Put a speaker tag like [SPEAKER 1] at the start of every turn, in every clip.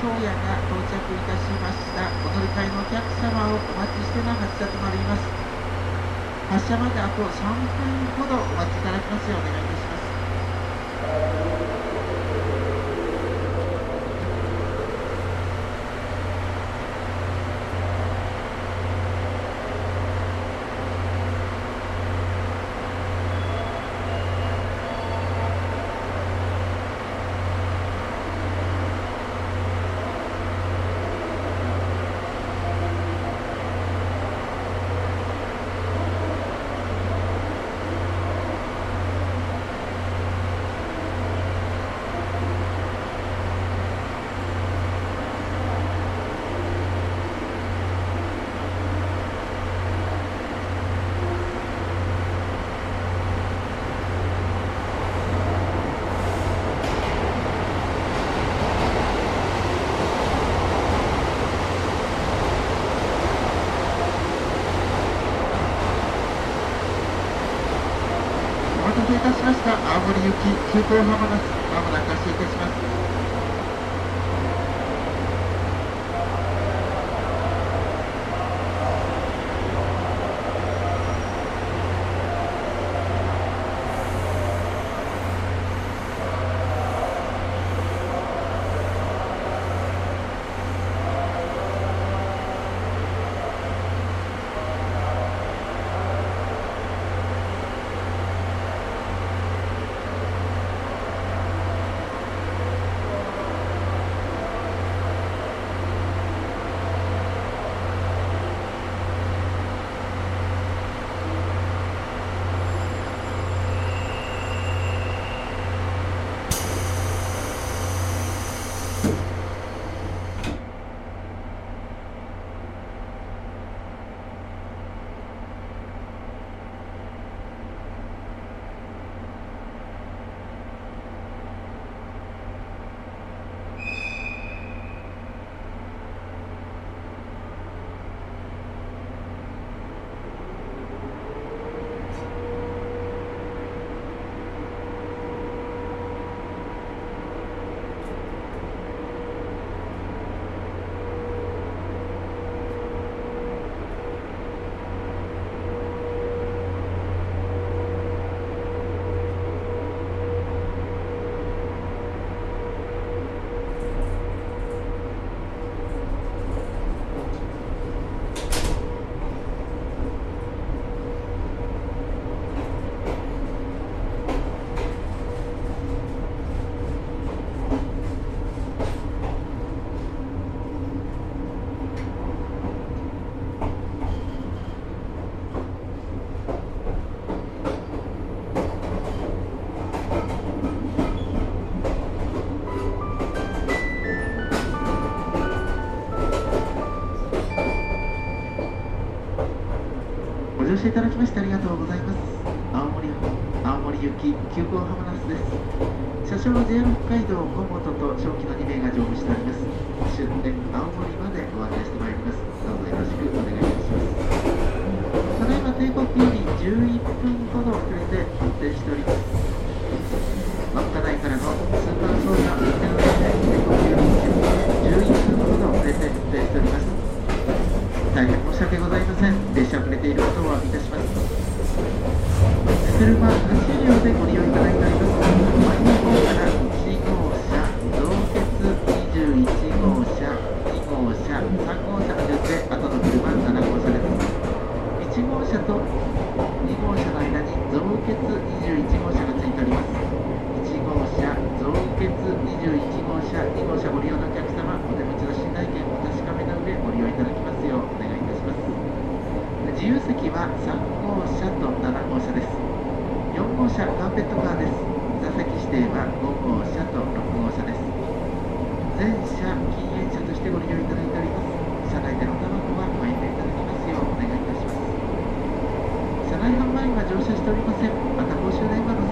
[SPEAKER 1] 宗谷が到着いたしました。お乗り換えのお客様をお待ちしての発車となります。発車まであと3分ほどお待ちいただきますようお願いいたします。いたしました。青森行き急行浜松まもなく発車いたします。乗車いただきましてありがとうございます。青森青森行き急行ハムナスです。車掌は JR 北海道本本と正規の2名が乗務しております。終点青森までご案内してまいります。どうぞよろしくお願いいたします。ただいま定刻より11分ほど遅れて運転しております稚内からのスーパーソーダ運転をして定刻より11分ほど遅れて運転しております大変申し訳ございません列車遅れていることをお詫びいたします車8両でご利用いただいております前の方から1号車増鉄21号車2号車3号車の順で後の車7号車です1号車と2号車の間に増鉄21号車がついております1号車増鉄21号車2号車ご利用のお客様お手持ちの寝台券お確かめの上ご利用いただきますようお願いいたします自由席は3号車と7号車です。4号車カーペットカーです。座席指定は5号車と6号車です。全車禁煙車としてご利用いただいております。車内でのタバコはご遠慮いただきますようお願いいたします。車内販売員は乗車しておりません。また公衆電話の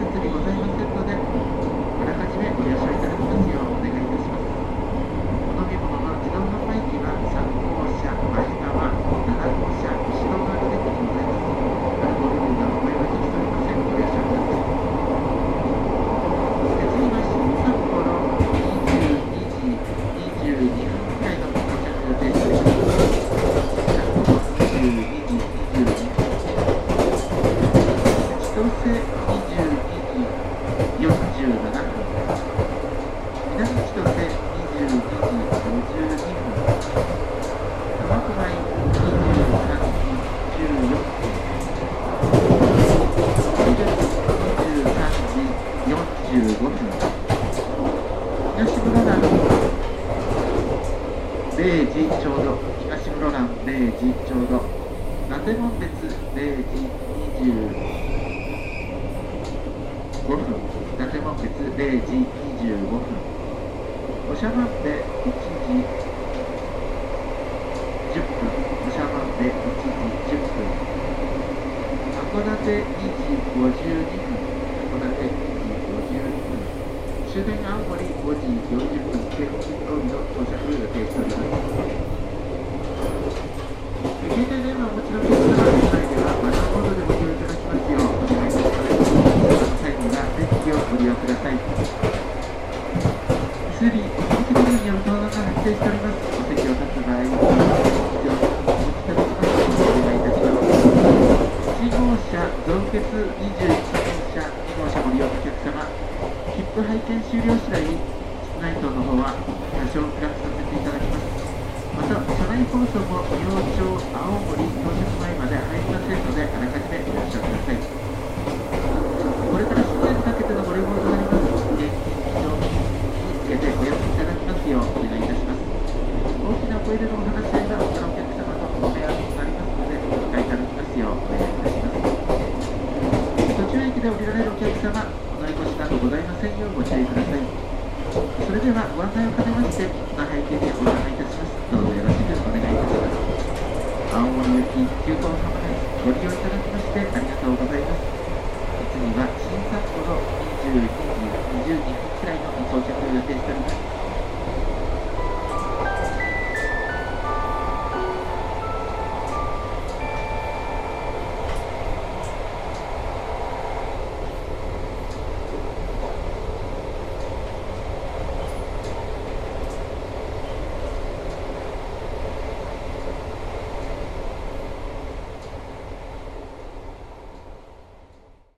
[SPEAKER 1] 東室蘭0時ちょうど東室蘭0時ちょうど伊達門別0時25分。伊達門別0時25分。おしゃまで1時10分。おしゃまで1時10分。函館2時52分。終電青森5時40分京北通りの到着予定しております携帯電話をお持ちの方は車内ではマナーモードでご利用いただきますようお願いいたします最後には電気をご利用くださいすでにお席による盗難が発生しておりますお席を立つ場合に必要お持ちいただきますようお願いいたします。1号車増結21号車2号車ご利用のお客様切符拝見終了次第室内灯の方は多少暗くさせていただきますまた車内放送も明朝青森到着前まで入りませんのであらかじめご了承くださいこれから室内にかけてのご旅行となります現金非常につけてお休みいただきますようお願いいたします大きな声でのお話し合いが他のお客様とご迷惑になりますのでお理解いただきますようお願いいたします途中駅で降りられるお客様とございません。ようご注意ください。それではご案内を兼ねましての背景でお伺いいたします。どうぞよろしくお願いいたします。青森行き急行浜ですご利用いただきましてありがとうございます。次は新札幌22時22分くらいの到着を予定しております。